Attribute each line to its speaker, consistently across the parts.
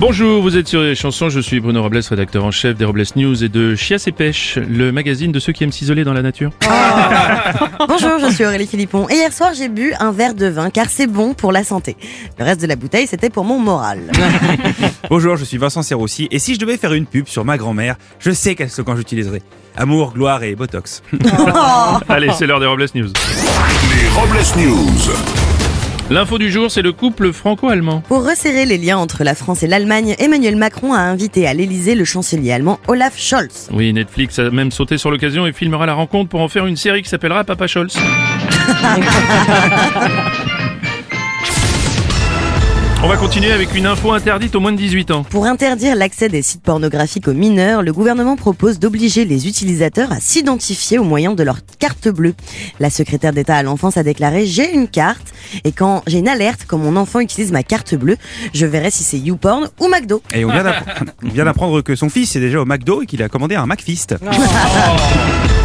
Speaker 1: Bonjour, vous êtes sur les chansons, je suis Bruno Robles, rédacteur en chef des Robles News et de Chiasse et Pêche, le magazine de ceux qui aiment s'isoler dans la nature.
Speaker 2: Bonjour, je suis Aurélie Philippon. Et hier soir, j'ai bu un verre de vin car c'est bon pour la santé. Le reste de la bouteille, c'était pour mon moral.
Speaker 3: Bonjour, je suis Vincent Serroussi et si je devais faire une pub sur ma grand-mère, je sais quel slogan j'utiliserais. Amour, gloire et botox.
Speaker 1: Allez, c'est l'heure des Robles News.
Speaker 4: Les Robles News.
Speaker 1: L'info du jour, c'est le couple franco-allemand.
Speaker 2: Pour resserrer les liens entre la France et l'Allemagne, Emmanuel Macron a invité à l'Elysée le chancelier allemand Olaf Scholz.
Speaker 1: Oui, Netflix a même sauté sur l'occasion et filmera la rencontre pour en faire une série qui s'appellera Papa Scholz. On va continuer avec une info interdite aux moins de 18 ans.
Speaker 2: Pour interdire l'accès des sites pornographiques aux mineurs, le gouvernement propose d'obliger les utilisateurs à s'identifier au moyen de leur carte bleue. La secrétaire d'État à l'enfance a déclaré J'ai une carte et quand j'ai une alerte, quand mon enfant utilise ma carte bleue, je verrai si c'est YouPorn ou McDo.
Speaker 3: Et on vient d'appre- on vient d'apprendre que son fils est déjà au McDo et qu'il a commandé un McFist.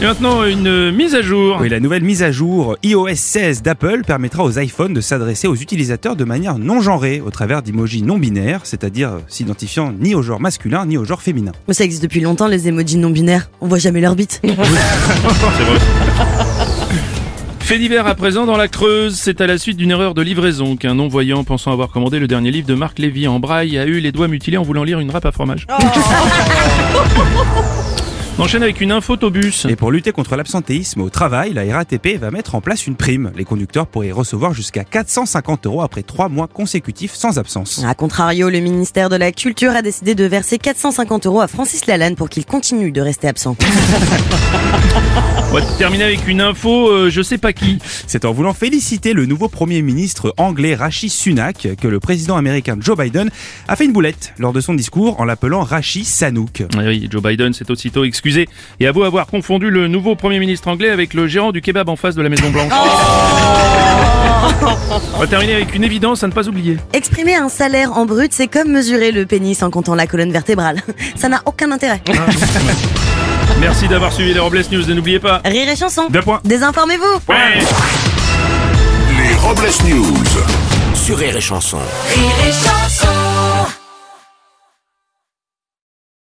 Speaker 1: Et maintenant, une mise à jour.
Speaker 3: Oui, la nouvelle mise à jour iOS 16 d'Apple permettra aux iPhones de s'adresser aux utilisateurs de manière non genrée, au travers d'emojis non binaires, c'est-à-dire s'identifiant ni au genre masculin ni au genre féminin.
Speaker 2: Mais ça existe depuis longtemps, les emojis non binaires. On voit jamais leur bite.
Speaker 1: C'est vrai. Fait divers à présent dans la Creuse, c'est à la suite d'une erreur de livraison qu'un non-voyant pensant avoir commandé le dernier livre de Marc Lévy en braille a eu les doigts mutilés en voulant lire une râpe à fromage. On enchaîne avec une infotobus.
Speaker 3: Et pour lutter contre l'absentéisme au travail, la RATP va mettre en place une prime. Les conducteurs pourraient recevoir jusqu'à 450 euros après trois mois consécutifs sans absence.
Speaker 2: A contrario, le ministère de la Culture a décidé de verser 450 euros à Francis Lalanne pour qu'il continue de rester absent.
Speaker 1: On va terminer avec une info, euh, je sais pas qui.
Speaker 3: C'est en voulant féliciter le nouveau Premier ministre anglais Rashi Sunak que le président américain Joe Biden a fait une boulette lors de son discours en l'appelant Rashi Sanouk.
Speaker 1: Ah oui, Joe Biden s'est aussitôt excusé et avoue avoir confondu le nouveau Premier ministre anglais avec le gérant du kebab en face de la Maison Blanche. On va terminer avec une évidence à ne pas oublier.
Speaker 2: Exprimer un salaire en brut, c'est comme mesurer le pénis en comptant la colonne vertébrale. Ça n'a aucun intérêt.
Speaker 1: Merci d'avoir suivi les Robles News et n'oubliez pas...
Speaker 2: Rire et chanson.
Speaker 1: Deux points.
Speaker 2: Désinformez-vous.
Speaker 1: Ouais.
Speaker 4: Les Robles News.
Speaker 5: Sur Rire et Chanson.
Speaker 6: Rire et chanson